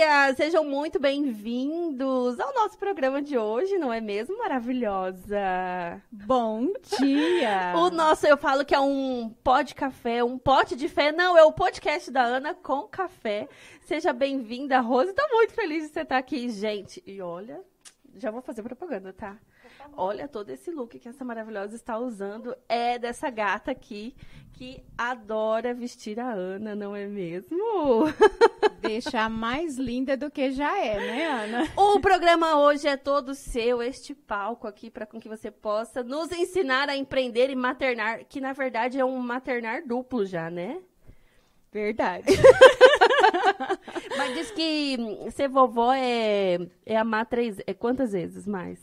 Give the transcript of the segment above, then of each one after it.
dia! Sejam muito bem-vindos ao nosso programa de hoje, não é mesmo, maravilhosa? Bom dia! o nosso, eu falo que é um pó de café, um pote de fé. Não, é o podcast da Ana com café. Seja bem-vinda, Rose. Tô muito feliz de você estar aqui, gente. E olha, já vou fazer propaganda, tá? Olha todo esse look que essa maravilhosa está usando. É dessa gata aqui que adora vestir a Ana, não é mesmo? Deixar mais linda do que já é, né, Ana? O programa hoje é todo seu, este palco aqui, para com que você possa nos ensinar a empreender e maternar, que na verdade é um maternar duplo já, né? Verdade. Mas diz que ser vovó é, é amar três. É quantas vezes mais?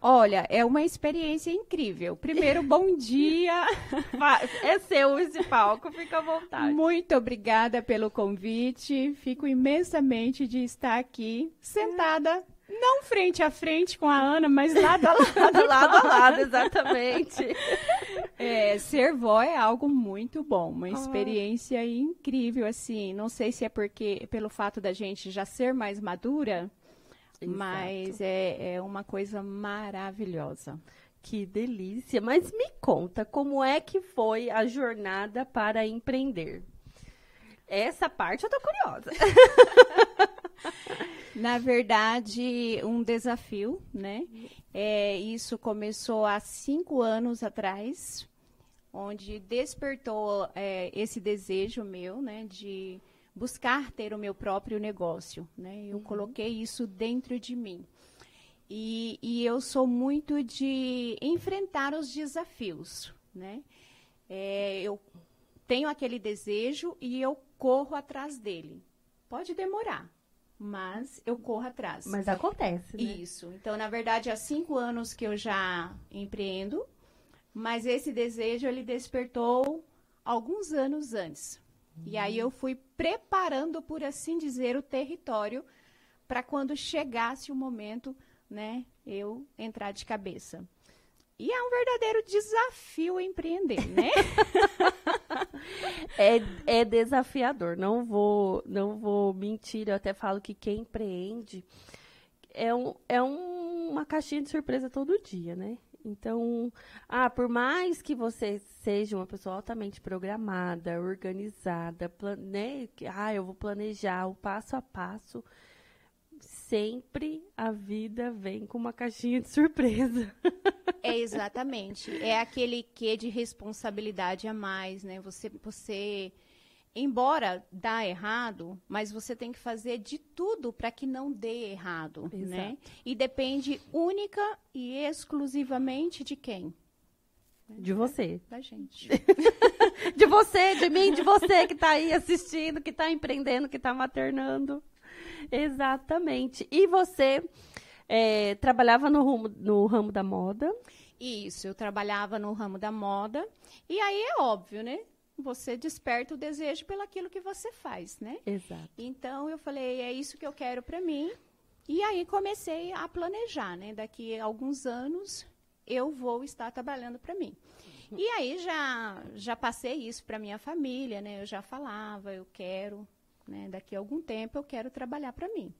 Olha, é uma experiência incrível. Primeiro, bom dia. É seu esse palco, fica à vontade. Muito obrigada pelo convite. Fico imensamente de estar aqui, sentada, não frente a frente com a Ana, mas lado a lado. lado a lado, exatamente. É, ser vó é algo muito bom, uma ah. experiência incrível, assim. Não sei se é porque, pelo fato da gente já ser mais madura, Exato. Mas é, é uma coisa maravilhosa. Que delícia! Mas me conta, como é que foi a jornada para empreender? Essa parte eu tô curiosa. Na verdade, um desafio, né? É, isso começou há cinco anos atrás, onde despertou é, esse desejo meu, né? De buscar ter o meu próprio negócio, né? Eu uhum. coloquei isso dentro de mim. E, e, eu sou muito de enfrentar os desafios, né? É, eu tenho aquele desejo e eu corro atrás dele. Pode demorar, mas eu corro atrás. Mas acontece, né? Isso. Então, na verdade, há cinco anos que eu já empreendo, mas esse desejo ele despertou alguns anos antes. E aí eu fui preparando, por assim dizer, o território para quando chegasse o momento, né, eu entrar de cabeça. E é um verdadeiro desafio empreender, né? é, é desafiador, não vou, não vou mentir, eu até falo que quem empreende é, um, é um, uma caixinha de surpresa todo dia, né? Então, ah, por mais que você seja uma pessoa altamente programada, organizada, né? Ah, eu vou planejar o passo a passo. Sempre a vida vem com uma caixinha de surpresa. É exatamente. É aquele quê de responsabilidade a mais, né? Você, você embora dá errado, mas você tem que fazer de tudo para que não dê errado, né? Exato. né? E depende única e exclusivamente de quem? De você. Da gente. de você, de mim, de você que está aí assistindo, que está empreendendo, que está maternando. Exatamente. E você é, trabalhava no ramo, no ramo da moda? Isso, eu trabalhava no ramo da moda. E aí é óbvio, né? Você desperta o desejo pelaquilo que você faz, né? Exato. Então eu falei, é isso que eu quero para mim. E aí comecei a planejar, né? Daqui a alguns anos eu vou estar trabalhando para mim. E aí já já passei isso para minha família, né? Eu já falava, eu quero, né? Daqui a algum tempo eu quero trabalhar para mim.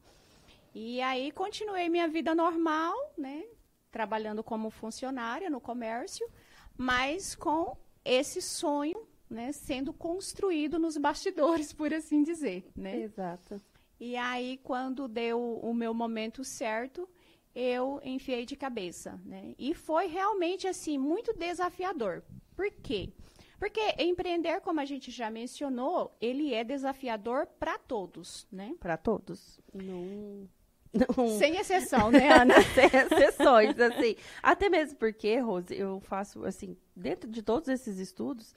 E aí continuei minha vida normal, né? Trabalhando como funcionária no comércio, mas com esse sonho né, sendo construído nos bastidores, por assim dizer, né? Exato. E aí, quando deu o meu momento certo, eu enfiei de cabeça, né? E foi realmente, assim, muito desafiador. Por quê? Porque empreender, como a gente já mencionou, ele é desafiador para todos, né? Para todos. Não... Não. Sem exceção, né, Ana? Sem exceções, assim. Até mesmo porque, Rose, eu faço, assim, dentro de todos esses estudos,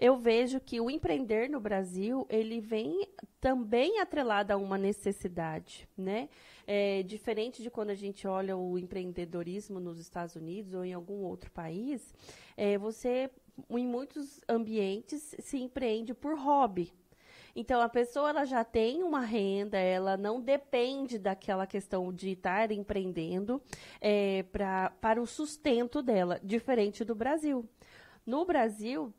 eu vejo que o empreender no Brasil, ele vem também atrelado a uma necessidade, né? É, diferente de quando a gente olha o empreendedorismo nos Estados Unidos ou em algum outro país, é, você, em muitos ambientes, se empreende por hobby, então a pessoa ela já tem uma renda, ela não depende daquela questão de estar empreendendo é, para o sustento dela, diferente do Brasil. No Brasil,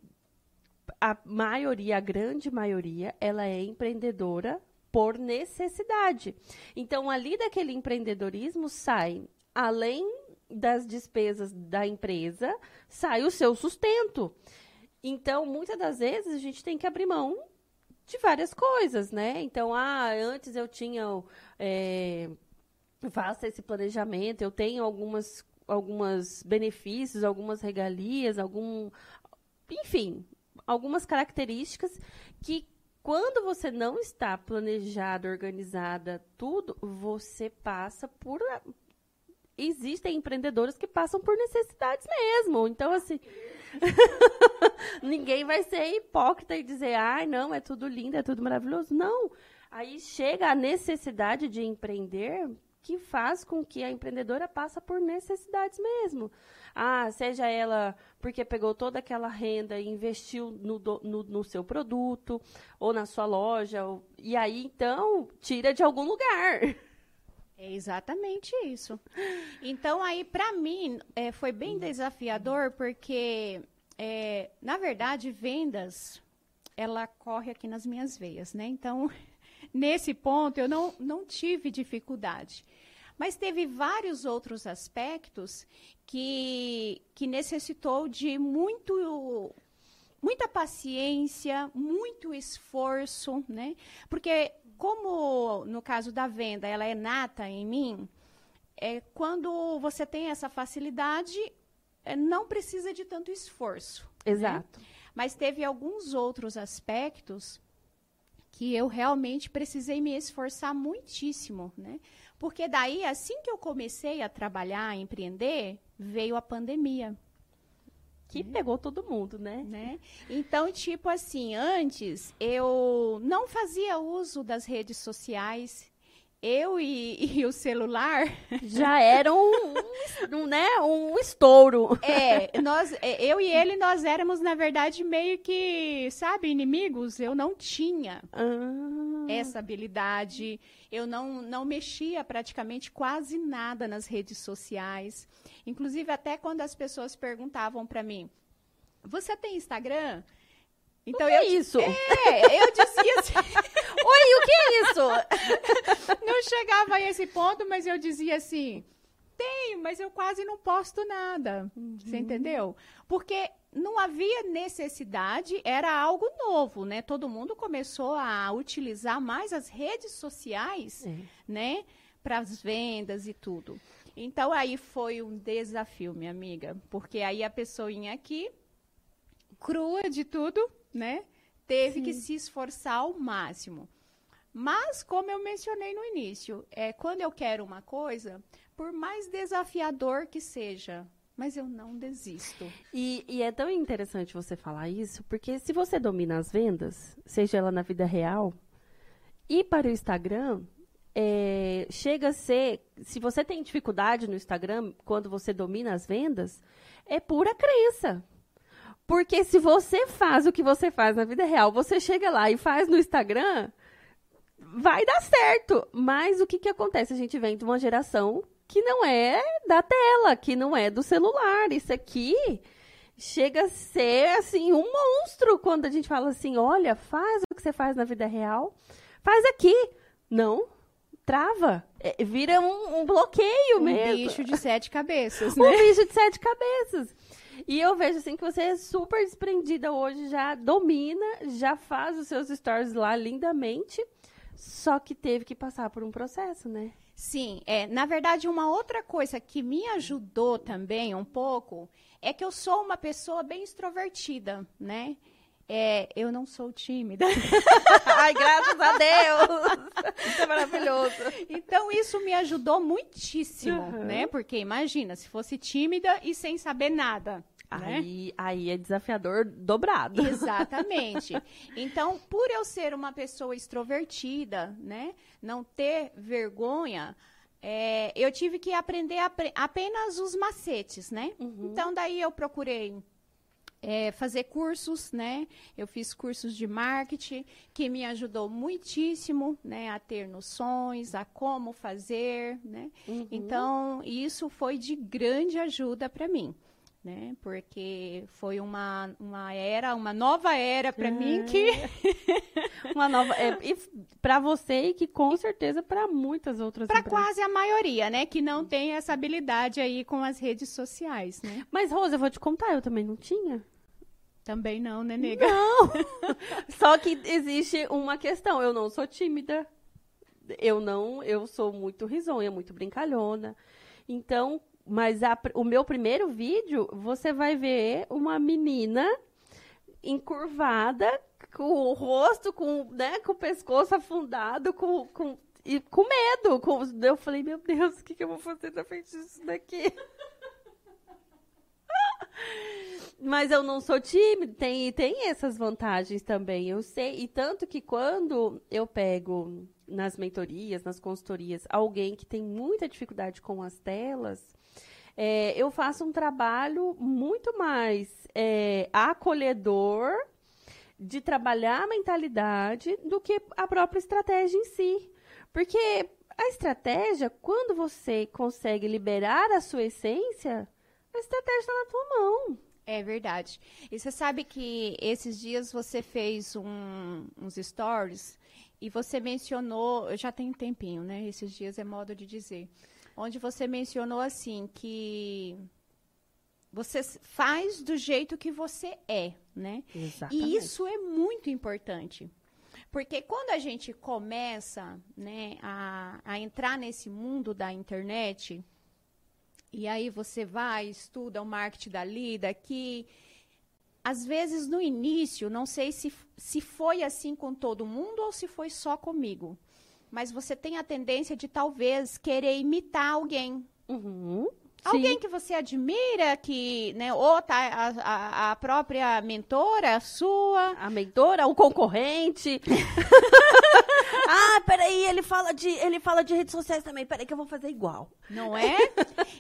a maioria, a grande maioria, ela é empreendedora por necessidade. Então, ali daquele empreendedorismo sai, além das despesas da empresa, sai o seu sustento. Então, muitas das vezes, a gente tem que abrir mão de várias coisas, né? Então, ah, antes eu tinha. É, faça esse planejamento, eu tenho algumas algumas benefícios, algumas regalias, algum enfim, algumas características que quando você não está planejada, organizada, tudo, você passa por existem empreendedores que passam por necessidades mesmo. Então assim, ninguém vai ser hipócrita e dizer: "Ai, não, é tudo lindo, é tudo maravilhoso". Não. Aí chega a necessidade de empreender que faz com que a empreendedora passa por necessidades mesmo. Ah, seja ela porque pegou toda aquela renda e investiu no, no, no seu produto ou na sua loja, ou, e aí então tira de algum lugar. É exatamente isso. Então, aí, para mim, é, foi bem desafiador, porque, é, na verdade, vendas, ela corre aqui nas minhas veias, né? Então, nesse ponto, eu não, não tive dificuldade. Mas teve vários outros aspectos que, que necessitou de muito muita paciência, muito esforço, né? Porque como no caso da venda, ela é nata em mim, é quando você tem essa facilidade, é, não precisa de tanto esforço. Né? Exato. Né? Mas teve alguns outros aspectos que eu realmente precisei me esforçar muitíssimo, né? Porque daí, assim que eu comecei a trabalhar, a empreender, veio a pandemia. Que né? pegou todo mundo, né? né? Então, tipo assim, antes eu não fazia uso das redes sociais, eu e, e, o celular já eram um, um, né, um estouro. É, nós, é, eu e ele, nós éramos, na verdade, meio que, sabe, inimigos. Eu não tinha ah. essa habilidade. Eu não, não mexia praticamente quase nada nas redes sociais. Inclusive, até quando as pessoas perguntavam para mim, você tem Instagram? Então, eu, é isso? É, eu dizia assim... Oi, o que é isso? não chegava a esse ponto, mas eu dizia assim, tenho, mas eu quase não posto nada. Uhum. Você entendeu? Porque não havia necessidade, era algo novo, né? Todo mundo começou a utilizar mais as redes sociais, é. né? Para as vendas e tudo. Então aí foi um desafio, minha amiga, porque aí a pessoinha aqui, crua de tudo, né? Teve Sim. que se esforçar ao máximo. Mas, como eu mencionei no início, é, quando eu quero uma coisa, por mais desafiador que seja, mas eu não desisto. E, e, é tão interessante você falar isso, porque se você domina as vendas, seja ela na vida real, e para o Instagram, é, chega a ser. Se você tem dificuldade no Instagram, quando você domina as vendas, é pura crença. Porque se você faz o que você faz na vida real, você chega lá e faz no Instagram, vai dar certo. Mas o que, que acontece? A gente vem de uma geração que não é da tela, que não é do celular. Isso aqui chega a ser assim um monstro quando a gente fala assim: olha, faz o que você faz na vida real, faz aqui. Não, trava. É, vira um, um bloqueio um mesmo. Um bicho de sete cabeças, né? Um bicho de sete cabeças. E eu vejo assim que você é super desprendida hoje, já domina, já faz os seus stories lá lindamente, só que teve que passar por um processo, né? Sim, é, na verdade, uma outra coisa que me ajudou também um pouco é que eu sou uma pessoa bem extrovertida, né? É, eu não sou tímida. Ai, graças a Deus! Isso é maravilhoso. Então, isso me ajudou muitíssimo, uhum. né? Porque imagina, se fosse tímida e sem saber nada. Né? Aí, aí é desafiador dobrado. Exatamente. Então, por eu ser uma pessoa extrovertida, né, não ter vergonha, é, eu tive que aprender apenas os macetes, né? Uhum. Então, daí eu procurei é, fazer cursos, né? Eu fiz cursos de marketing que me ajudou muitíssimo, né? A ter noções, a como fazer, né? Uhum. Então, isso foi de grande ajuda para mim. Né? Porque foi uma, uma era, uma nova era para É. mim que Uma nova. É, e para você e que com certeza para muitas outras para quase a maioria, né, que não tem essa habilidade aí com as redes sociais, né? Mas, Rosa, eu vou te contar, eu também não tinha. Também não, né, nega? Não! Só que existe uma questão. Eu não sou tímida. Eu não, eu sou muito risonha, muito brincalhona. Então, mas a o meu primeiro vídeo, você vai ver uma menina encurvada, com o rosto, com, né, com o pescoço afundado, com, com, e com medo. Com, eu falei, meu Deus, o que, que eu vou fazer na frente disso daqui? Mas eu não sou tímida, tem, tem essas vantagens também, eu sei. E tanto que quando eu pego nas mentorias, nas consultorias, alguém que tem muita dificuldade com as telas, é, eu faço um trabalho muito mais é, acolhedor de trabalhar a mentalidade do que a própria estratégia em si. Porque a estratégia, quando você consegue liberar a sua essência, a estratégia está na tua mão. É verdade. E você sabe que esses dias você fez um- uns stories e você mencionou, já tem um tempinho, né? Esses dias é modo de dizer. Onde você mencionou assim que você faz do jeito que você é, né? E isso é muito importante. Porque quando a gente começa né, a, a entrar nesse mundo da internet, e aí você vai, estuda o marketing dali, daqui. Às vezes, no início, não sei se, se foi assim com todo mundo ou se foi só comigo. Mas você tem a tendência de talvez querer imitar alguém. Uhum. Alguém Sim. que você admira, que, né, ou tá a, a, a própria mentora sua. A mentora, o concorrente. ah, peraí, ele fala, de, ele fala de redes sociais também. Peraí que eu vou fazer igual. Não é?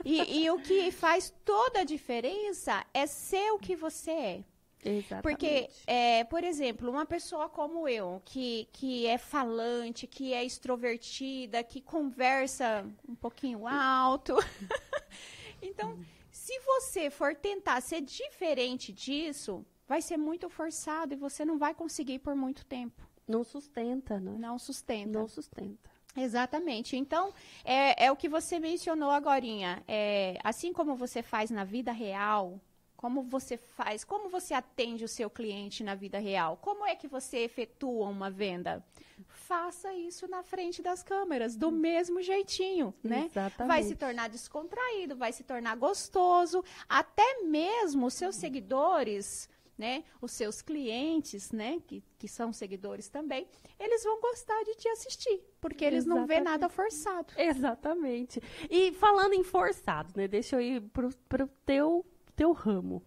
E, e o que faz toda a diferença é ser o que você é. Exatamente. Porque, é, por exemplo, uma pessoa como eu, que, que é falante, que é extrovertida, que conversa um pouquinho alto. então, se você for tentar ser diferente disso, vai ser muito forçado e você não vai conseguir por muito tempo. Não sustenta, né? Não sustenta. Não sustenta. Exatamente. Então, é, é o que você mencionou agorinha. É, assim como você faz na vida real, como você faz, como você atende o seu cliente na vida real, como é que você efetua uma venda? Faça isso na frente das câmeras, do mesmo jeitinho, né? Exatamente. Vai se tornar descontraído, vai se tornar gostoso, até mesmo os seus seguidores, né, os seus clientes, né, que, que são seguidores também, eles vão gostar de te assistir, porque eles não vê Exatamente. nada forçado. Exatamente. E falando em forçado, né? Deixa eu ir pro, pro teu, teu ramo.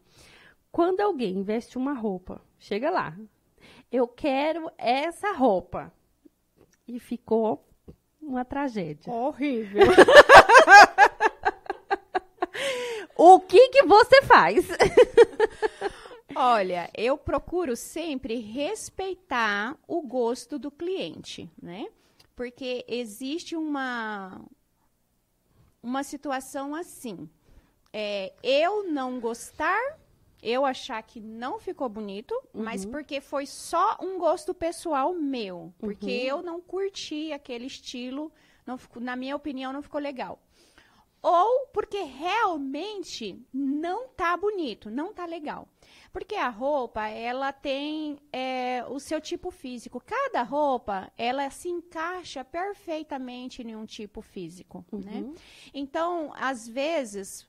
Quando alguém veste uma roupa, chega lá. Eu quero essa roupa. E ficou uma tragédia. Horrível. O que que você faz? Olha, eu procuro sempre respeitar o gosto do cliente, né? Porque existe uma uma situação assim. É, eu não gostar, eu achar que não ficou bonito, mas porque foi só um gosto pessoal meu. Porque eu não curti aquele estilo, não na minha opinião, não ficou legal. Ou porque realmente não tá bonito, não tá legal. Porque a roupa, ela tem é, o seu tipo físico. Cada roupa, ela se encaixa perfeitamente em um tipo físico, né? Então, às vezes,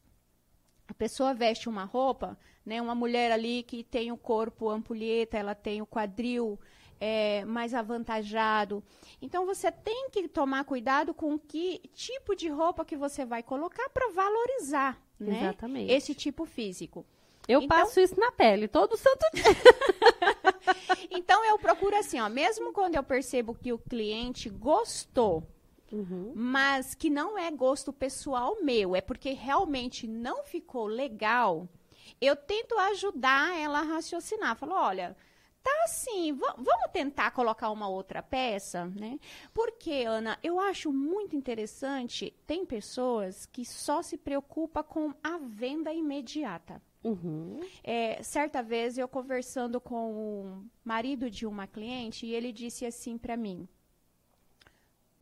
a pessoa veste uma roupa, né? Uma mulher ali que tem o corpo ampulheta, ela tem o quadril é, mais avantajado. Então você tem que tomar cuidado com que tipo de roupa que você vai colocar para valorizar, né? Exatamente. Esse tipo físico. Eu Então- passo isso na pele todo santo dia. Então eu procuro assim, ó, mesmo quando eu percebo que o cliente gostou, mas que não é gosto pessoal meu, é porque realmente não ficou legal, eu tento ajudar ela a raciocinar. Falo, olha, tá assim, va- vamos tentar colocar uma outra peça, né? Porque, Ana, eu acho muito interessante, tem pessoas que só se preocupam com a venda imediata. Uhum. É, certa vez eu conversando com o marido de uma cliente e ele disse assim para mim: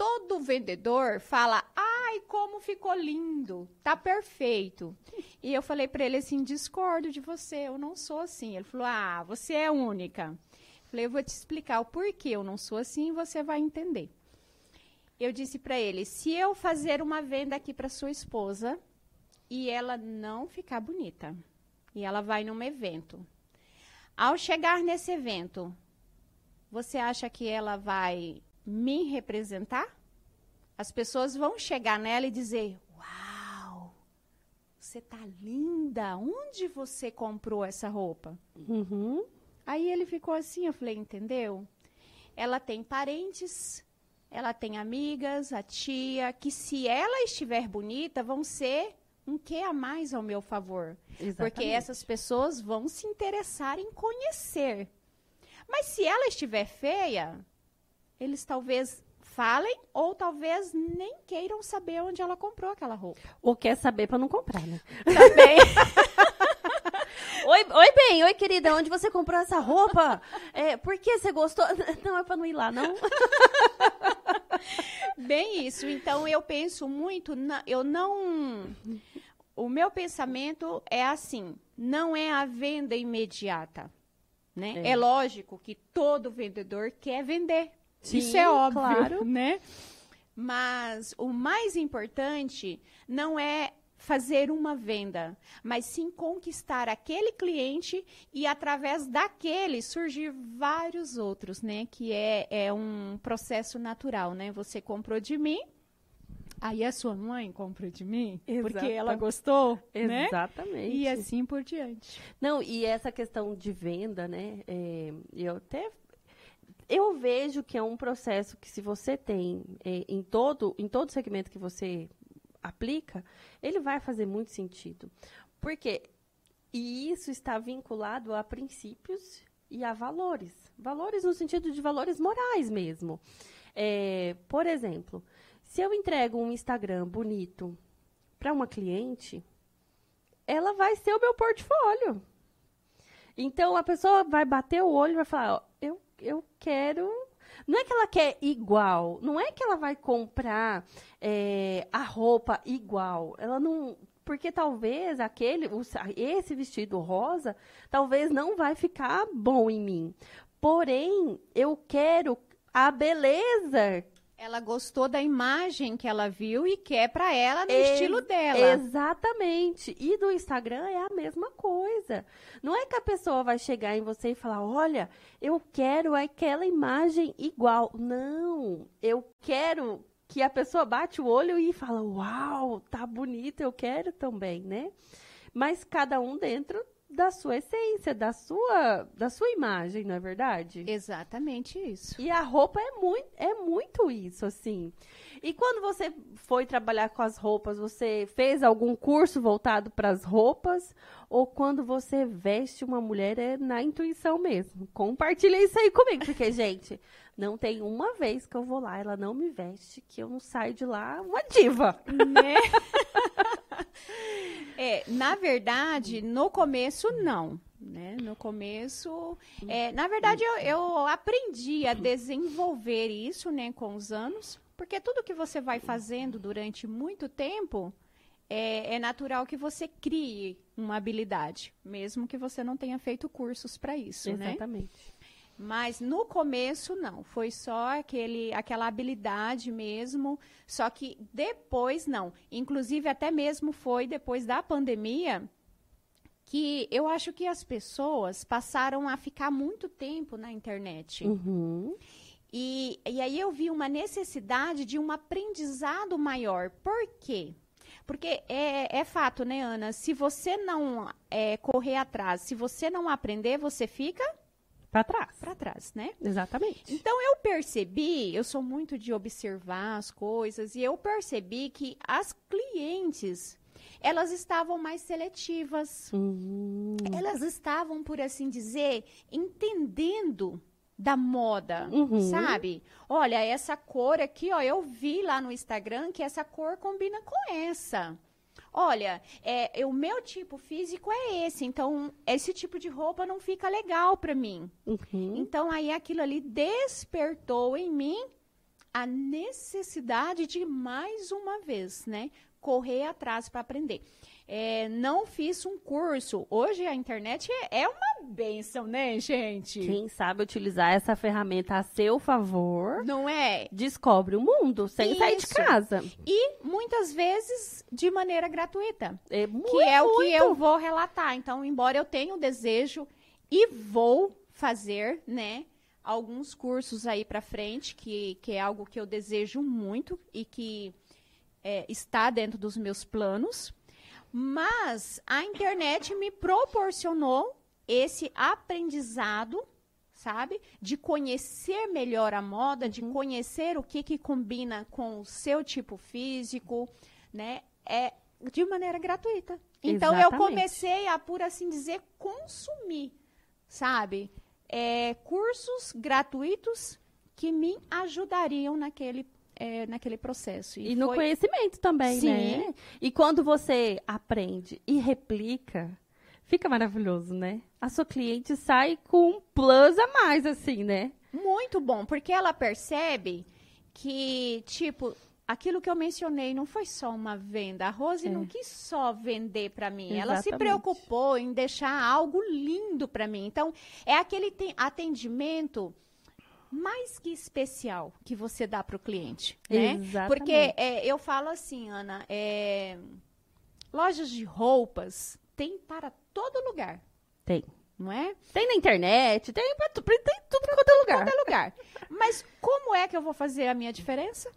todo vendedor fala, ai, como ficou lindo, tá perfeito. E eu falei para ele assim, discordo de você, eu não sou assim. Ele falou, ah, você é única. Eu falei, eu vou te explicar o porquê eu não sou assim e você vai entender. Eu disse para ele, se eu fazer uma venda aqui para sua esposa e ela não ficar bonita, e ela vai num evento, ao chegar nesse evento, você acha que ela vai me representar? As pessoas vão chegar nela e dizer: Uau, você tá linda! Onde você comprou essa roupa? Uhum. Aí ele ficou assim, eu falei, entendeu? Ela tem parentes, ela tem amigas, a tia, que se ela estiver bonita, vão ser um que a mais ao meu favor. Exatamente. Porque essas pessoas vão se interessar em conhecer. Mas se ela estiver feia, eles talvez falem ou talvez nem queiram saber onde ela comprou aquela roupa. Ou quer saber para não comprar, né? Também. Oi, oi, bem, oi, querida, onde você comprou essa roupa? É, por que você gostou? Não, é para não ir lá, não? Bem isso. Então eu penso muito, na, eu não o meu pensamento é assim, não é a venda imediata, né? É. É, lógico que todo vendedor quer vender. Sim, Isso é óbvio, claro. né? Mas o mais importante não é fazer uma venda, mas sim conquistar aquele cliente e através daquele surgir vários outros, né? Que é, é um processo natural, né? Você comprou de mim, aí a sua mãe comprou de mim, porque ela gostou, né? Exatamente. E assim por diante. Não, e essa questão de venda, né? é, eu até eu vejo que é um processo que se você tem é, em todo em todo segmento que você aplica, ele vai fazer muito sentido, porque e isso está vinculado a princípios e a valores, valores no sentido de valores morais mesmo. É, por exemplo, se eu entrego um Instagram bonito para uma cliente, ela vai ser o meu portfólio. Então a pessoa vai bater o olho e vai falar: ó, eu, eu quero. Não é que ela quer igual, não é que ela vai comprar é, a roupa igual. Ela não. Porque talvez aquele, esse vestido rosa, talvez não vai ficar bom em mim. Porém, eu quero a beleza Ela gostou da imagem que ela viu e quer para ela no Ex- estilo dela. Exatamente. E do Instagram é a mesma coisa. Não é que a pessoa vai chegar em você e falar: olha, eu quero aquela imagem igual. Não. Eu quero que a pessoa bate o olho e fala: uau, tá bonito, eu quero também, né? Mas cada um dentro da sua essência, da sua, da sua imagem, não é verdade? Exatamente isso. E a roupa é muito, é muito isso, assim. E quando você foi trabalhar com as roupas, você fez algum curso voltado para as roupas? Ou quando você veste uma mulher é na intuição mesmo? Compartilha isso aí comigo, porque, gente, não tem uma vez que eu vou lá, ela não me veste, que eu não saio de lá uma diva. né? É, na verdade, no começo não, né? No começo, é, na verdade eu, eu aprendi a desenvolver isso, né, com os anos, porque tudo que você vai fazendo durante muito tempo é, é natural que você crie uma habilidade, mesmo que você não tenha feito cursos para isso, né? Exatamente. Mas no começo não, foi só aquele, aquela habilidade mesmo, só que depois não. Inclusive até mesmo foi depois da pandemia que eu acho que as pessoas passaram a ficar muito tempo na internet. Uhum. E, e aí eu vi uma necessidade de um aprendizado maior. Por quê? Porque é, é fato, né, Ana? Se você não é, correr atrás, se você não aprender, você fica Para trás. para trás, né? Exatamente. Então eu percebi, eu sou muito de observar as coisas e eu percebi que as clientes elas estavam mais seletivas. Uhum. Elas estavam, por assim dizer, entendendo da moda, Uhum. sabe? Olha, essa cor aqui, ó, eu vi lá no Instagram que essa cor combina com essa. Olha, é, o meu tipo físico é esse, então esse tipo de roupa não fica legal para mim. Uhum. Então aí aquilo ali despertou em mim a necessidade de mais uma vez, né, correr atrás para aprender. É, não fiz um curso. Hoje a internet é, é uma benção, né, gente? Quem sabe utilizar essa ferramenta a seu favor, Não é? descobre o mundo sem sair de Isso. casa. E muitas vezes de maneira gratuita. É muito, que é o que muito. eu vou relatar. Então, embora eu tenha o desejo e vou fazer, né, alguns cursos aí para frente, que, que é algo que eu desejo muito e que é, está dentro dos meus planos. Mas a internet me proporcionou esse aprendizado, sabe? De conhecer melhor a moda, de Uhum. conhecer o que, que combina com o seu tipo físico, né? É de maneira gratuita. Então eu Exatamente. comecei a, por assim dizer, consumir, sabe? É, cursos gratuitos que me ajudariam naquele, é, naquele processo. E no foi- conhecimento também, Sim. né? E quando você aprende e replica, fica maravilhoso, né? A sua cliente sai com um plus a mais, assim, né? Muito bom, porque ela percebe que, tipo, aquilo que eu mencionei não foi só uma venda. A Rose É. não quis só vender para mim. Ela se Exatamente. preocupou em deixar algo lindo para mim. Então, é aquele te- atendimento mais que especial que você dá para o cliente, né? Exatamente. Porque é, eu falo assim, Ana, é, lojas de roupas tem para todo lugar, Tem. não é? Tem na internet, tem, pra tem tudo quanto é lugar. qualquer lugar. Mas como é que eu vou fazer a minha diferença?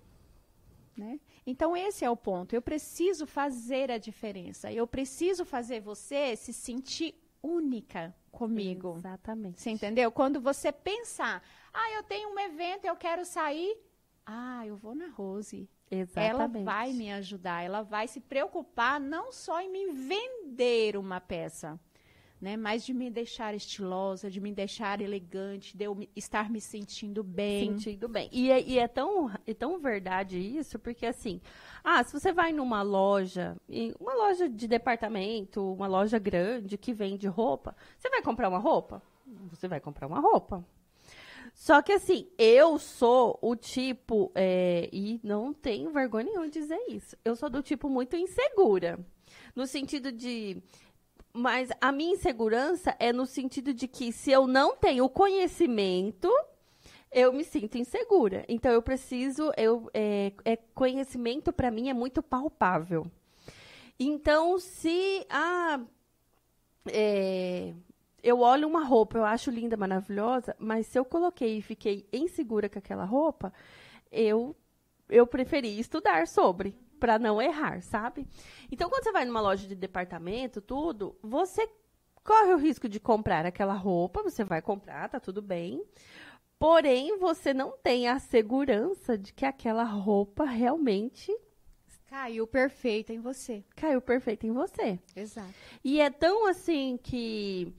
Né? Então, esse é o ponto. Eu preciso fazer a diferença. Eu preciso fazer você se sentir única comigo. Exatamente. Você entendeu? Quando você pensar, ah, eu tenho um evento, eu quero sair. Ah, eu vou na Rose. Ela Exatamente. vai me ajudar, ela vai se preocupar não só em me vender uma peça, né, mas de me deixar estilosa, de me deixar elegante, de eu estar me sentindo bem. Sentindo bem. E é, e é tão, é tão verdade isso, porque assim, ah, se você vai numa loja, uma loja de departamento, uma loja grande que vende roupa, você vai comprar uma roupa? Você vai comprar uma roupa. Só que assim, eu sou o tipo, é, e não tenho vergonha nenhuma de dizer isso, eu sou do tipo muito insegura. No sentido de. Mas a minha insegurança é no sentido de que se eu não tenho conhecimento, eu me sinto insegura. Então eu preciso, eu é, é- conhecimento para mim é muito palpável. Então se ah, é, eu olho uma roupa, eu acho linda, maravilhosa, mas se eu coloquei e fiquei insegura com aquela roupa, eu eu preferi estudar sobre para não errar, sabe? Então quando você vai numa loja de departamento, tudo, você corre o risco de comprar aquela roupa, você vai comprar, tá tudo bem. Porém, você não tem a segurança de que aquela roupa realmente Caiu perfeita em você. caiu perfeito em você. Exato. E é tão assim que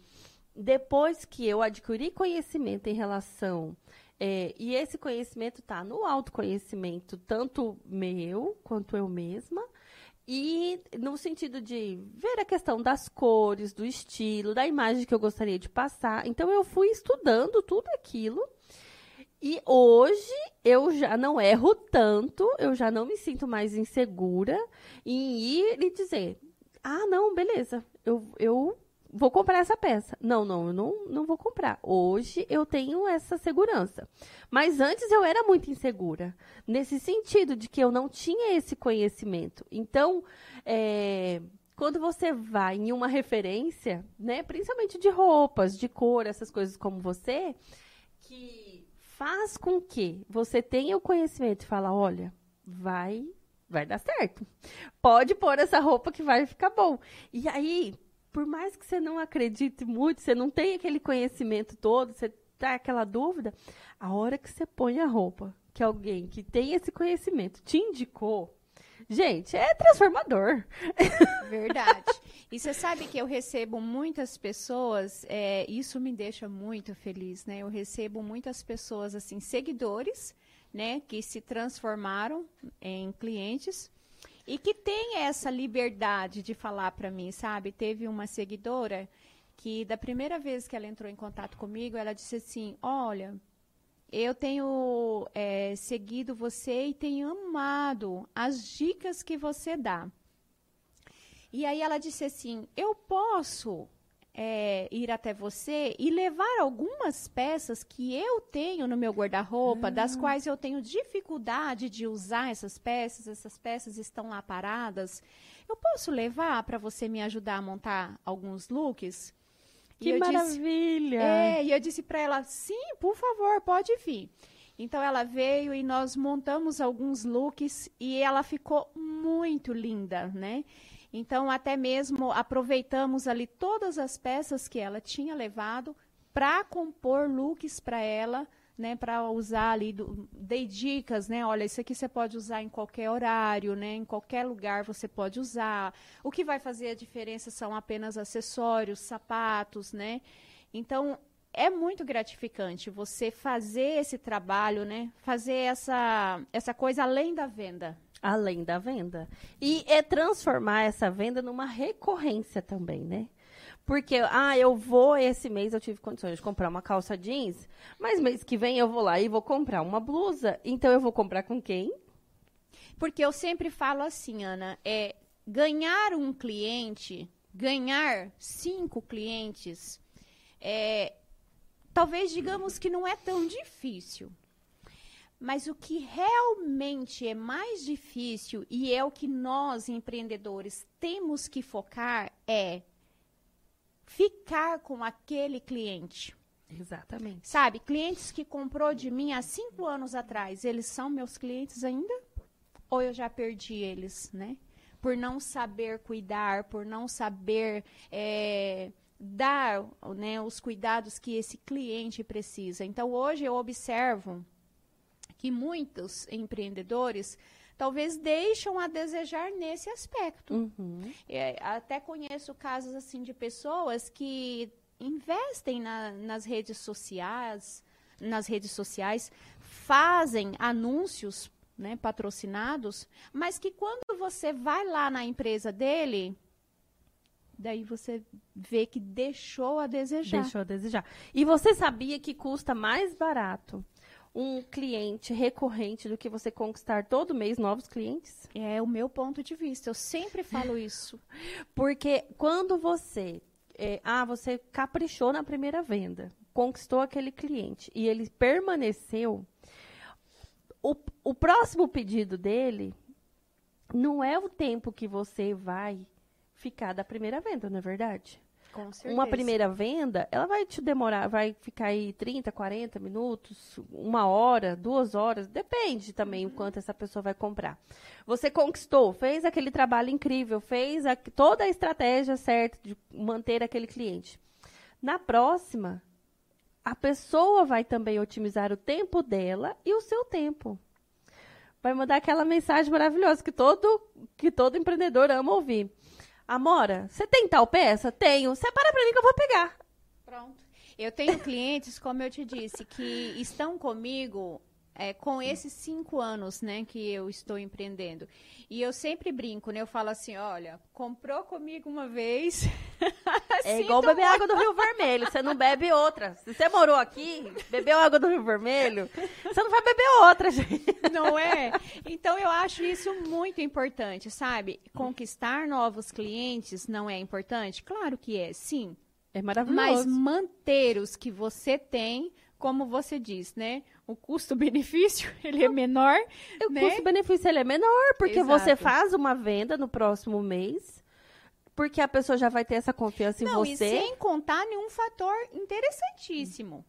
depois que eu adquiri conhecimento em relação. É, e esse conhecimento está no autoconhecimento, tanto meu quanto eu mesma. E no sentido de ver a questão das cores, do estilo, da imagem que eu gostaria de passar. Então eu fui estudando tudo aquilo. E hoje eu já não erro tanto, eu já não me sinto mais insegura em ir e dizer: ah, não, beleza, eu, eu vou comprar essa peça. Não, não, eu não, não vou comprar. Hoje eu tenho essa segurança. Mas antes eu era muito insegura, nesse sentido de que eu não tinha esse conhecimento. Então, é, quando você vai em uma referência, né, principalmente de roupas, de cor, essas coisas como você, que faz com que você tenha o conhecimento e fala, olha, vai, vai dar certo. Pode pôr essa roupa que vai ficar bom. E aí, por mais que você não acredite muito, você não tenha aquele conhecimento todo, você tá aquela dúvida, a hora que você põe a roupa, que alguém que tem esse conhecimento te indicou, gente, é transformador. Verdade. E você sabe que eu recebo muitas pessoas, é, isso me deixa muito feliz, né? Eu recebo muitas pessoas, assim, seguidores, né? Que se transformaram em clientes E que tem essa liberdade de falar para mim, sabe? Teve uma seguidora que da primeira vez que ela entrou em contato comigo, ela disse assim: Olha, eu tenho é, seguido você e tenho amado as dicas que você dá. E aí ela disse assim: Eu posso é, ir até você e levar algumas peças que eu tenho no meu guarda-roupa, das ah. quais eu tenho dificuldade de usar essas peças, essas peças estão lá paradas. Eu posso levar para você me ajudar a montar alguns looks? Que maravilha! Disse, é, e eu disse para ela: sim, por favor, pode vir. Então ela veio e nós montamos alguns looks e ela ficou muito linda, né? Então até mesmo aproveitamos ali todas as peças que ela tinha levado para compor looks para ela né, para usar ali, do, dei dicas, né, olha, isso aqui você pode usar em qualquer horário, né, em qualquer lugar você pode usar. O que vai fazer a diferença são apenas acessórios, sapatos, né? Então, é muito gratificante você fazer esse trabalho, né, fazer essa, essa coisa além da venda. Além da venda. E é transformar essa venda numa recorrência também, né? Porque, ah, eu vou, esse mês eu tive condições de comprar uma calça jeans, mas mês que vem eu vou lá e vou comprar uma blusa. Então eu vou comprar com quem? Porque eu sempre falo assim, Ana, é ganhar um cliente, ganhar cinco clientes, é, talvez digamos que não é tão difícil. Mas o que realmente é mais difícil e é o que nós empreendedores temos que focar é ficar com aquele cliente. Exatamente. Sabe, clientes que comprou de mim há cinco anos atrás, eles são meus clientes ainda? Ou eu já perdi eles, né? Por não saber cuidar, por não saber é, dar né, os cuidados que esse cliente precisa. Então, hoje eu observo que muitos empreendedores talvez deixam a desejar nesse aspecto. Uhum. É, até conheço casos assim de pessoas que investem na, nas redes sociais, nas redes sociais, fazem anúncios né, patrocinados, mas que quando você vai lá na empresa dele, daí você vê que deixou a desejar. Deixou a desejar. E você sabia que custa mais barato um cliente recorrente do que você conquistar todo mês novos clientes? É o meu ponto de vista. Eu sempre falo isso. Porque quando você. É, ah, você caprichou na primeira venda, conquistou aquele cliente e ele permaneceu. O, o próximo pedido dele não é o tempo que você vai ficar da primeira venda, não é verdade? Uma primeira venda, ela vai te demorar, vai ficar aí 30, 40 minutos, uma hora, duas horas, depende também uhum. o quanto essa pessoa vai comprar. Você conquistou, fez aquele trabalho incrível, fez a, toda a estratégia certa de manter aquele cliente. Na próxima, a pessoa vai também otimizar o tempo dela e o seu tempo. Vai mandar aquela mensagem maravilhosa que todo, que todo empreendedor ama ouvir. Amora, você tem tal peça? Tenho. Separa para mim que eu vou pegar. Pronto. Eu tenho clientes, como eu te disse, que estão comigo é, com esses cinco anos, né, que eu estou empreendendo. E eu sempre brinco, né? Eu falo assim, olha, comprou comigo uma vez. é igual beber água do Rio Vermelho, você não bebe outra. Se você morou aqui, bebeu água do Rio Vermelho, você não vai beber outra, gente. Não é? Então eu acho isso muito importante, sabe? Conquistar novos clientes não é importante? Claro que é, sim. É maravilhoso. Mas manter os que você tem como você diz, né? O custo-benefício, ele é menor. O né? custo-benefício, ele é menor, porque Exato. você faz uma venda no próximo mês, porque a pessoa já vai ter essa confiança Não, em você. E sem contar nenhum fator interessantíssimo.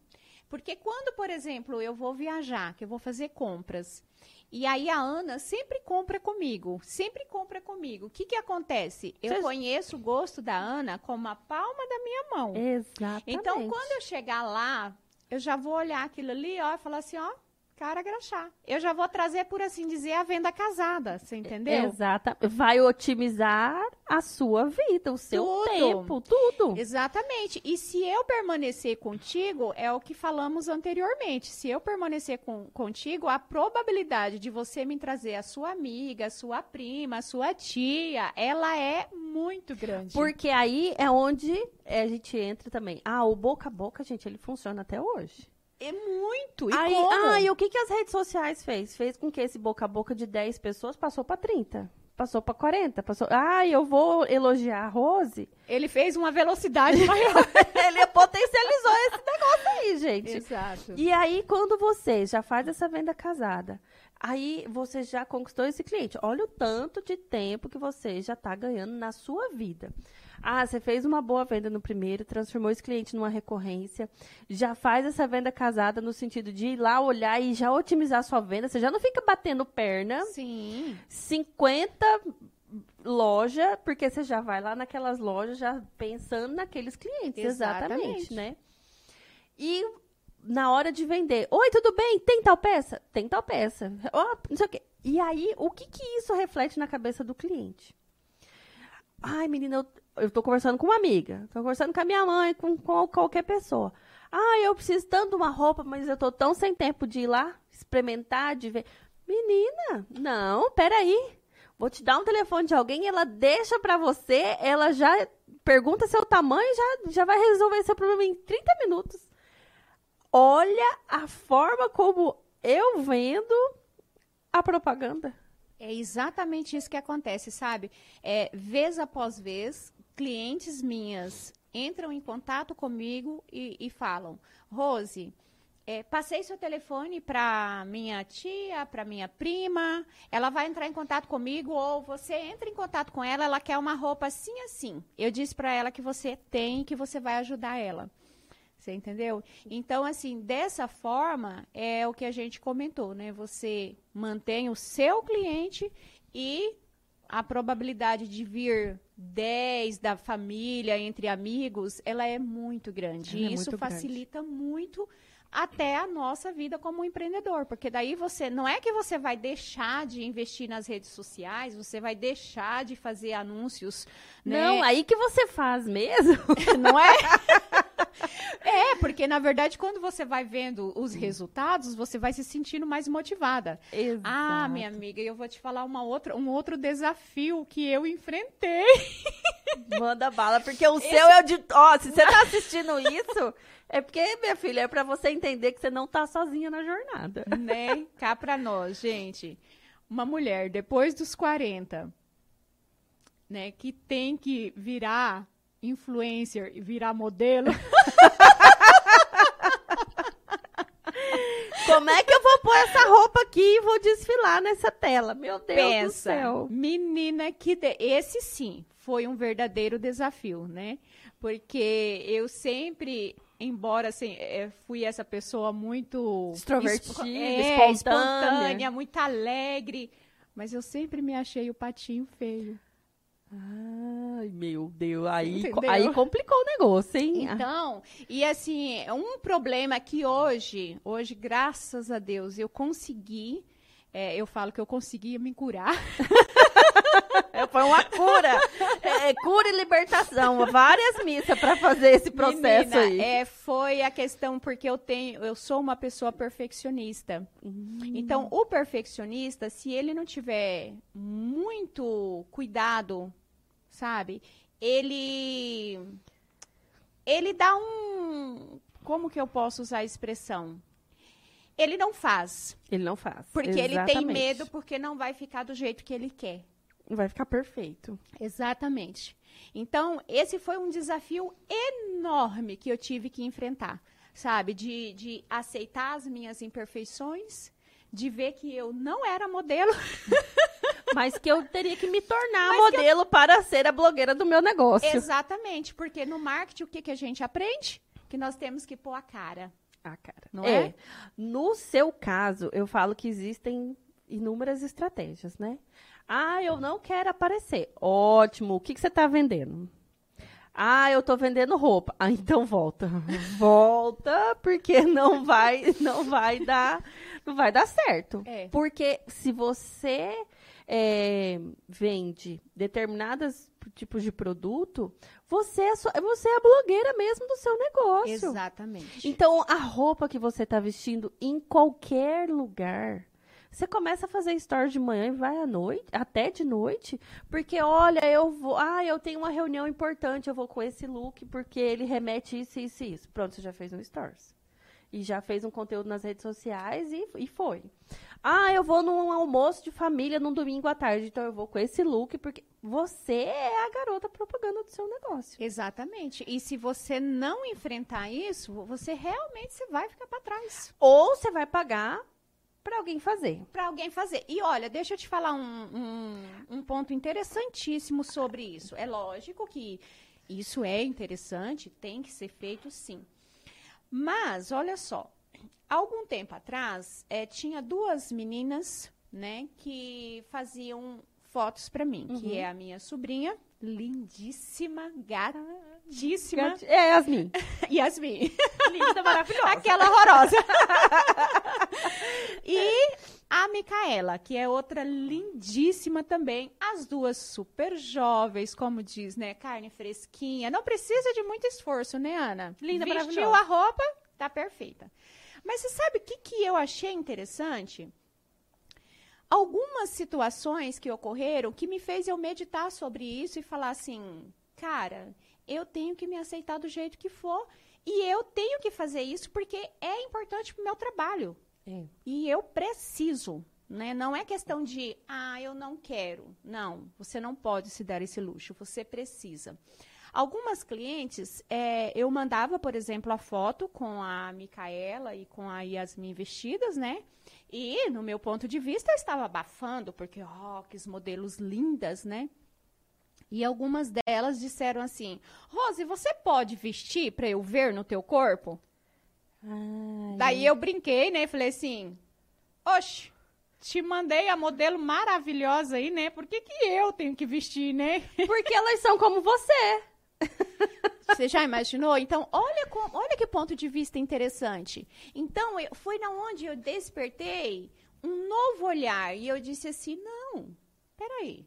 Porque quando, por exemplo, eu vou viajar, que eu vou fazer compras, e aí a Ana sempre compra comigo, sempre compra comigo. O que que acontece? Eu Você... conheço o gosto da Ana como a palma da minha mão. Exatamente. Então, quando eu chegar lá, eu já vou olhar aquilo ali, ó, e falar assim, ó, cara graxar. Eu já vou trazer, por assim dizer, a venda casada, você entendeu? Exata. Vai otimizar a sua vida, o seu Tudo. tempo, tudo. Exatamente. E se eu permanecer contigo, é o que falamos anteriormente. Se eu permanecer com, contigo, a probabilidade de você me trazer a sua amiga, a sua prima, a sua tia, ela é muito grande. Porque aí é onde a gente entra também. Ah, o boca a boca, gente, ele funciona até hoje. É muito. E aí, como? ah, e o que, que as redes sociais fez? Fez com que esse boca a boca de 10 pessoas passou para 30. Passou para 40. Passou... Ah, eu vou elogiar a Rose. Ele fez uma velocidade maior. Ele potencializou esse negócio aí, gente. Exato. E aí, quando você já faz essa venda casada, aí você já conquistou esse cliente. Olha o tanto de tempo que você já está ganhando na sua vida. Ah, você fez uma boa venda no primeiro, transformou esse cliente numa recorrência, já faz essa venda casada no sentido de ir lá olhar e já otimizar a sua venda. Você já não fica batendo perna. Sim. 50 loja, porque você já vai lá naquelas lojas já pensando naqueles clientes, exatamente, Exatamente. né? E na hora de vender, oi, tudo bem? Tem tal peça? Tem tal peça. Ó, não sei o quê. E aí, o que que isso reflete na cabeça do cliente? Ai, menina, eu, eu tô conversando com uma amiga, tô conversando com a minha mãe, com, com qualquer pessoa. Ah, eu preciso tanto de uma roupa, mas eu tô tão sem tempo de ir lá, experimentar, de ver. Menina, não, peraí. Vou te dar um telefone de alguém, ela deixa pra você, ela já pergunta seu tamanho já, já vai resolver seu problema em 30 minutos. Olha a forma como eu vendo a propaganda. É exatamente isso que acontece, sabe? É, vez após vez, clientes minhas entram em contato comigo e, e falam: Rose, é, passei seu telefone para minha tia, para minha prima, ela vai entrar em contato comigo ou você entra em contato com ela, ela quer uma roupa assim assim. Eu disse para ela que você tem, que você vai ajudar ela. Você entendeu? Então, assim, dessa forma, é o que a gente comentou, né? Você mantém o seu cliente e a probabilidade de vir 10 da família, entre amigos, ela é muito grande. Ela é e isso muito grande. facilita muito até a nossa vida como empreendedor, porque daí você não é que você vai deixar de investir nas redes sociais, você vai deixar de fazer anúncios, né? Não, aí que você faz mesmo. não é? É, porque na verdade, quando você vai vendo os resultados, você vai se sentindo mais motivada. Exato. Ah, minha amiga, eu vou te falar uma outra, um outro desafio que eu enfrentei. Manda bala, porque o seu é o de. Ó, se você tá assistindo isso, é porque, minha filha, é pra você entender que você não tá sozinha na jornada. né? Cá pra nós, gente. Uma mulher depois dos 40, né, que tem que virar influencer e virar modelo. Como é que eu vou pôr essa roupa aqui e vou desfilar nessa tela? Meu Deus do Pensa, céu. menina, que de... esse sim foi um verdadeiro desafio, né? Porque eu sempre, embora assim, eh, fui essa pessoa muito Extrovertida, é, espontânea. espontânea, muito alegre, mas eu sempre me achei o patinho feio. Ai, meu Deus. Aí, Entendeu? aí complicou o negócio, hein? Então, e assim, um problema que hoje, hoje, graças a Deus, eu consegui, é, eu falo que eu consegui me curar. É, Foi uma cura. É, cura e libertação. Várias missas pra fazer esse processo Menina, aí. É, foi a questão porque eu tenho, eu sou uma pessoa perfeccionista. Hum. Então, o perfeccionista, se ele não tiver muito cuidado, sabe? Ele ele dá um como que eu posso usar a expressão? Ele não faz, Ele não faz. porque ele tem Exatamente. medo porque não vai ficar do jeito que ele quer. Vai ficar perfeito. Exatamente. Então, esse foi um desafio enorme que eu tive que enfrentar, sabe? De, de aceitar as minhas imperfeições, de ver que eu não era modelo. Mas que eu teria que me tornar Mas modelo para ser a blogueira do meu negócio. Exatamente, porque no marketing o que, que a gente aprende? Que nós temos que pôr a cara. Ah, cara. Não é. é? No seu caso, eu falo que existem inúmeras estratégias, né? Ah, eu não quero aparecer. Ótimo. O que, que você está vendendo? Ah, eu estou vendendo roupa. Ah, então volta. Volta, porque não vai, não vai dar, vai dar certo. É. Porque se você é, vende determinados tipos de produto, você é, só- você é a blogueira mesmo do seu negócio. Exatamente. Então, a roupa que você está vestindo em qualquer lugar, você começa a fazer stories de manhã e vai à noite, até de noite, porque olha, eu vou, ah, eu tenho uma reunião importante, eu vou com esse look porque ele remete isso, isso e isso. Pronto, você já fez um stories. E já fez um conteúdo nas redes sociais e, e foi. Ah, eu vou num almoço de família num domingo à tarde, então eu vou com esse look porque você é a garota propaganda do seu negócio. Exatamente. E se você não enfrentar isso, você realmente você vai ficar para trás. Ou você vai pagar para alguém fazer. para alguém fazer. E olha, deixa eu te falar um, um, um ponto interessantíssimo sobre isso. É lógico que isso é interessante, tem que ser feito sim. Mas, olha só, algum tempo atrás, eh, tinha duas meninas, né, que faziam fotos para mim, que é a minha sobrinha, lindíssima, gatíssima, É, Yasmin. Yasmin. Linda, maravilhosa. Aquela horrorosa. e a Micaela, que é outra lindíssima também. As duas super jovens, como diz, né? Carne fresquinha. Não precisa de muito esforço, né, Ana? Linda, Vestiu maravilhosa. a roupa, tá perfeita. Mas você sabe o que, que eu achei interessante? Algumas situações que ocorreram que me fez eu meditar sobre isso e falar assim, cara, eu tenho que me aceitar do jeito que for. E eu tenho que fazer isso porque é importante para o meu trabalho. É. E eu preciso. Né? Não é questão de, ah, eu não quero. Não, você não pode se dar esse luxo, você precisa. Algumas clientes, é, eu mandava, por exemplo, a foto com a Micaela e com a Yasmin vestidas, né? E, no meu ponto de vista, eu estava abafando, porque, ó, que modelos lindas, né? E algumas delas disseram assim: Rose, você pode vestir para eu ver no teu corpo? Ai, Daí eu brinquei, né? Falei assim: Oxe, te mandei a modelo maravilhosa aí, né? Por que, que eu tenho que vestir, né? Porque elas são como você. Você já imaginou? Então, olha, com- olha que ponto de vista interessante. Então, eu, foi na onde eu despertei um novo olhar. E eu disse assim: não, peraí.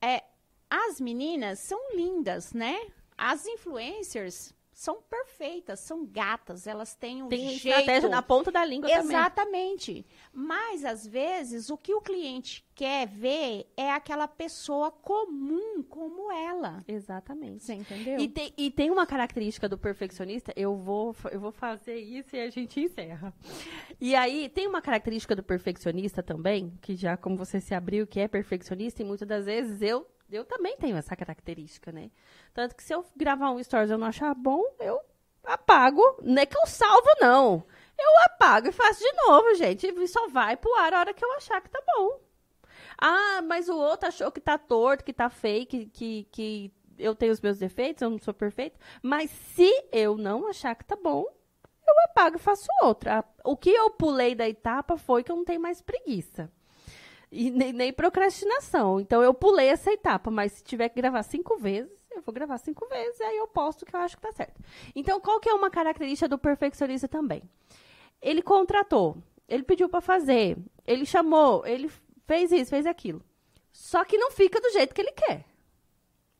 É, as meninas são lindas, né? As influencers são perfeitas, são gatas, elas têm um Tem jeito. estratégia na ponta da língua também. Exatamente. Mas, às vezes, o que o cliente quer ver é aquela pessoa comum como ela. Exatamente. Você entendeu? E tem, e tem uma característica do perfeccionista, eu vou, eu vou fazer isso e a gente encerra. E aí, tem uma característica do perfeccionista também, que já como você se abriu, que é perfeccionista, e muitas das vezes eu, eu também tenho essa característica, né? Tanto que se eu gravar um stories e eu não achar bom, eu apago. Não é que eu salvo, não. Eu apago e faço de novo, gente. E só vai pro ar a hora que eu achar que tá bom. Ah, mas o outro achou que tá torto, que tá que, que, que eu tenho os meus defeitos, eu não sou perfeito. Mas se eu não achar que tá bom, eu apago e faço outra. O que eu pulei da etapa foi que eu não tenho mais preguiça. E nem, nem procrastinação. Então eu pulei essa etapa, mas se tiver que gravar cinco vezes, eu vou gravar cinco vezes, aí eu posto que eu acho que tá certo. Então, qual que é uma característica do perfeccionista também? Ele contratou, ele pediu para fazer, ele chamou, ele fez isso, fez aquilo. Só que não fica do jeito que ele quer.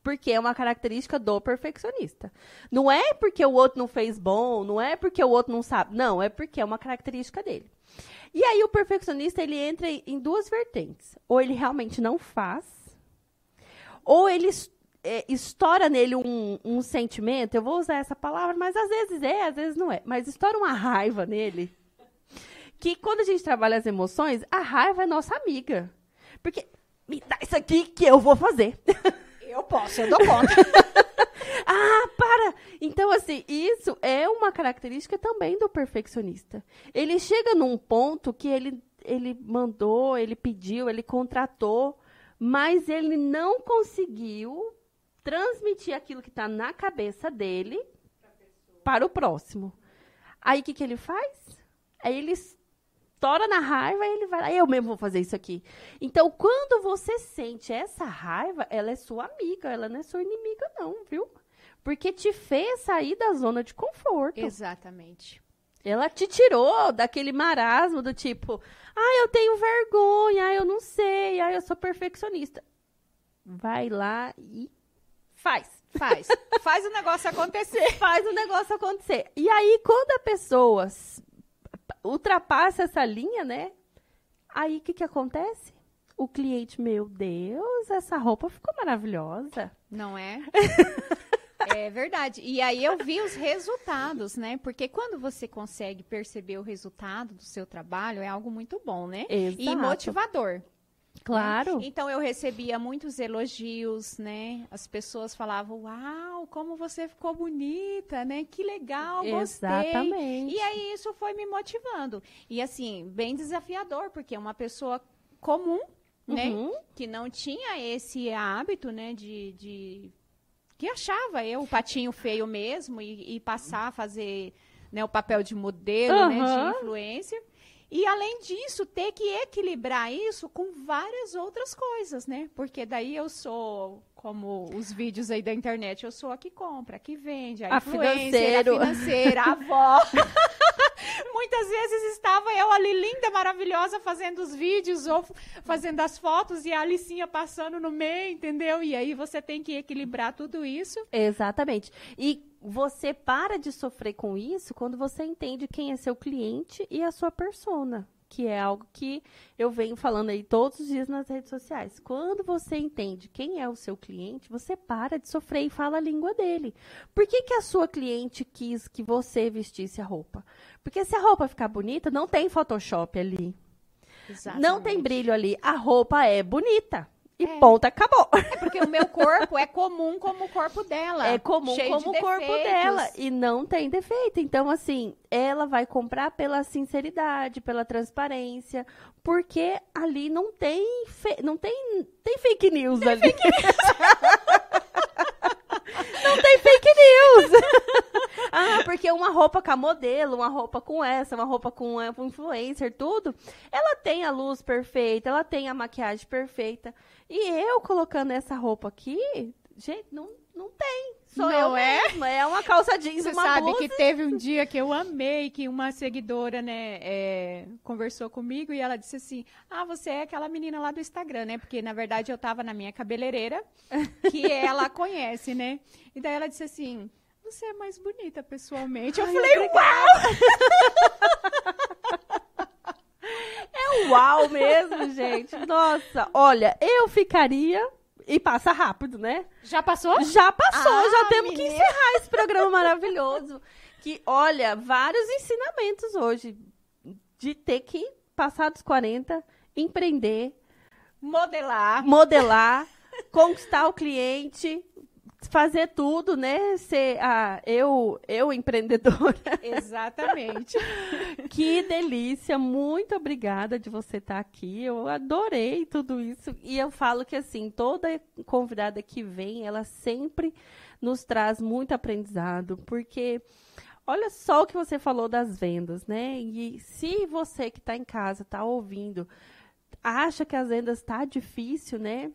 Porque é uma característica do perfeccionista. Não é porque o outro não fez bom, não é porque o outro não sabe. Não, é porque é uma característica dele. E aí o perfeccionista, ele entra em duas vertentes. Ou ele realmente não faz, ou ele é, estoura nele um, um sentimento, eu vou usar essa palavra, mas às vezes é, às vezes não é. Mas estoura uma raiva nele, que quando a gente trabalha as emoções, a raiva é nossa amiga. Porque me dá isso aqui que eu vou fazer. Eu posso, eu dou conta. Ah, para! Então, assim, isso é uma característica também do perfeccionista. Ele chega num ponto que ele, ele mandou, ele pediu, ele contratou, mas ele não conseguiu transmitir aquilo que está na cabeça dele para o próximo. Aí, o que, que ele faz? Aí ele estoura na raiva e ele vai lá, eu mesmo vou fazer isso aqui. Então, quando você sente essa raiva, ela é sua amiga, ela não é sua inimiga, não, viu? Porque te fez sair da zona de conforto. Exatamente. Ela te tirou daquele marasmo do tipo, ah, eu tenho vergonha, ah, eu não sei, ah, eu sou perfeccionista. Vai lá e faz. Faz. Faz o negócio acontecer. Faz o negócio acontecer. E aí, quando a pessoa ultrapassa essa linha, né? Aí, o que que acontece? O cliente, meu Deus, essa roupa ficou maravilhosa. Não é? É verdade. E aí eu vi os resultados, né? Porque quando você consegue perceber o resultado do seu trabalho, é algo muito bom, né? Exato. E motivador. Claro. Né? Então eu recebia muitos elogios, né? As pessoas falavam: "Uau, como você ficou bonita, né? Que legal, gostei". Exatamente. E aí isso foi me motivando. E assim, bem desafiador, porque uma pessoa comum, né, Uhum. que não tinha esse hábito, né, de, de que achava eu o patinho feio mesmo e, e passar a fazer né, o papel de modelo, né, Aham. de influencer. E além disso, ter que equilibrar isso com várias outras coisas, né? Porque daí eu sou, como os vídeos aí da internet, eu sou a que compra, a que vende, a, A influencer, financeiro. a financeira, a avó. Muitas vezes estava eu ali linda, maravilhosa, fazendo os vídeos ou fazendo as fotos e a Alicinha passando no meio, entendeu? E aí você tem que equilibrar tudo isso. Exatamente. E você para de sofrer com isso quando você entende quem é seu cliente e a sua persona, que é algo que eu venho falando aí todos os dias nas redes sociais. Quando você entende quem é o seu cliente, você para de sofrer e fala a língua dele. Por que, que a sua cliente quis que você vestisse a roupa? Porque se a roupa ficar bonita, não tem Photoshop ali. Não tem brilho ali. A roupa é bonita. E É. ponto, acabou. É porque o meu corpo é comum como o corpo dela. É comum cheio de como o corpo dela. E não tem defeito. Então, assim, ela vai comprar pela sinceridade, pela transparência. Porque ali não tem, fe- não tem, tem fake news ali. não tem fake news. ah, porque uma roupa com a modelo, uma roupa com essa, uma roupa com a influencer, tudo, ela tem a luz perfeita, ela tem a maquiagem perfeita. E eu colocando essa roupa aqui, gente, não, não tem. Sou Não eu é? mesma. É uma calça jeans, Você uma sabe blusa. que teve um dia que eu amei, que uma seguidora, né, é, conversou comigo e ela disse assim, ah, você é aquela menina lá do Instagram, né? Porque, na verdade, eu tava na minha cabeleireira, que ela conhece, né? E daí ela disse assim, você é mais bonita pessoalmente. Eu Ai, falei, obrigada. É uau mesmo, gente. Nossa, olha, eu ficaria... E passa rápido, né? já passou? Já passou, Ah, já temos que menina. encerrar esse programa maravilhoso. Que, olha, vários ensinamentos hoje de ter que passar dos 40, empreender, Modelar. modelar, conquistar o cliente, fazer tudo, né? Ser a eu, eu empreendedora. Exatamente. Que delícia, muito obrigada de você estar aqui. Eu adorei tudo isso. E eu falo que assim, toda convidada que vem, ela sempre nos traz muito aprendizado, porque olha só o que você falou das vendas, né? E se você que está em casa, está ouvindo, acha que as vendas está difícil, né?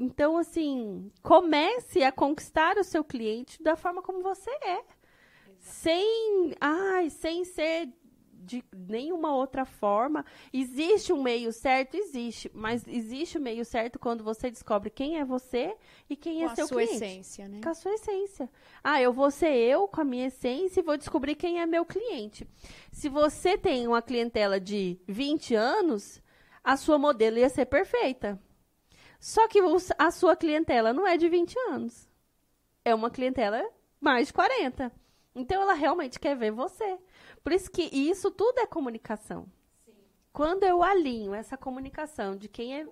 Então, assim, comece a conquistar o seu cliente da forma como você é. Sem, ai, sem ser de nenhuma outra forma. Existe um meio certo? Existe. Mas existe o meio certo quando você descobre quem é você e quem Com é a seu sua cliente. essência, né? Com a sua essência. Ah, eu vou ser eu com a minha essência e vou descobrir quem é meu cliente. Se você tem uma clientela de 20 anos, a sua modelo ia ser perfeita. Só que a sua clientela não é de 20 anos. É uma clientela mais de 40. Então ela realmente quer ver você. Por isso que isso tudo é comunicação. Quando eu alinho essa comunicação de quem é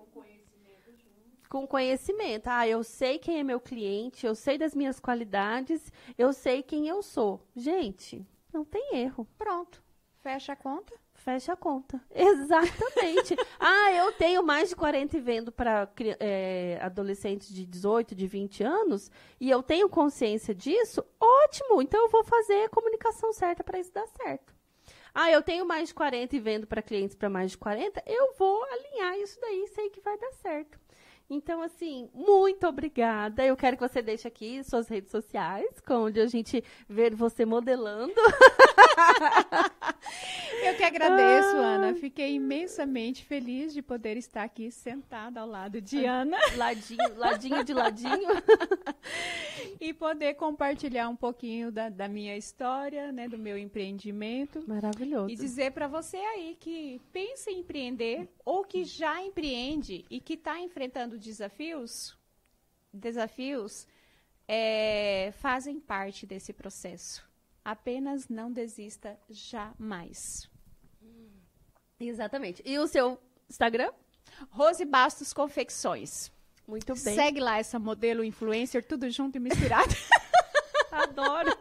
com conhecimento. Ah, eu sei quem é meu cliente, eu sei das minhas qualidades, eu sei quem eu sou. Gente, não tem erro. Pronto. Fecha a conta. Fecha a conta. Exatamente. ah, eu tenho mais de 40 e vendo para adolescentes de 18, de 20 anos, e eu tenho consciência disso, ótimo. Então eu vou fazer a comunicação certa para isso dar certo. Ah, eu tenho mais de 40 e vendo para clientes para mais de 40, eu vou alinhar isso daí, sei que vai dar certo. Então, assim, muito obrigada. Eu quero que você deixe aqui suas redes sociais, onde a gente vê você modelando. Eu que agradeço, ah. Ana. Fiquei imensamente feliz de poder estar aqui sentada ao lado de Ana. Ladinho, ladinho de ladinho. e poder compartilhar um pouquinho da, da, minha história, né, do meu empreendimento. Maravilhoso. E dizer para você aí que pensa em empreender ou que já empreende e que está enfrentando desafios, desafios é, fazem parte desse processo. Apenas não desista jamais. Exatamente. E o seu Instagram? Rose Bastos Confecções. Muito bem. Segue lá essa modelo influencer, tudo junto e misturado. Adoro.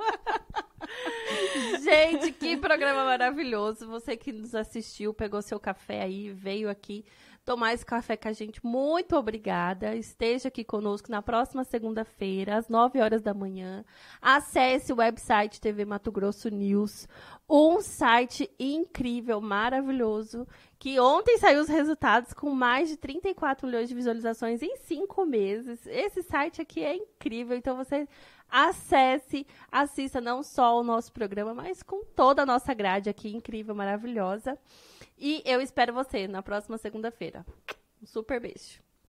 Gente, que programa maravilhoso. Você que nos assistiu, pegou seu café aí, veio aqui tomar esse café com a gente. Muito obrigada. Esteja aqui conosco na próxima segunda-feira, às 9 horas da manhã. Acesse o website TV Mato Grosso News, um site incrível, maravilhoso, que ontem saiu os resultados com mais de 34 milhões de visualizações em cinco meses. Esse site aqui é incrível, então você acesse, assista não só o nosso programa, mas com toda a nossa grade aqui, incrível, maravilhosa. E eu espero você na próxima segunda-feira. Um super beijo.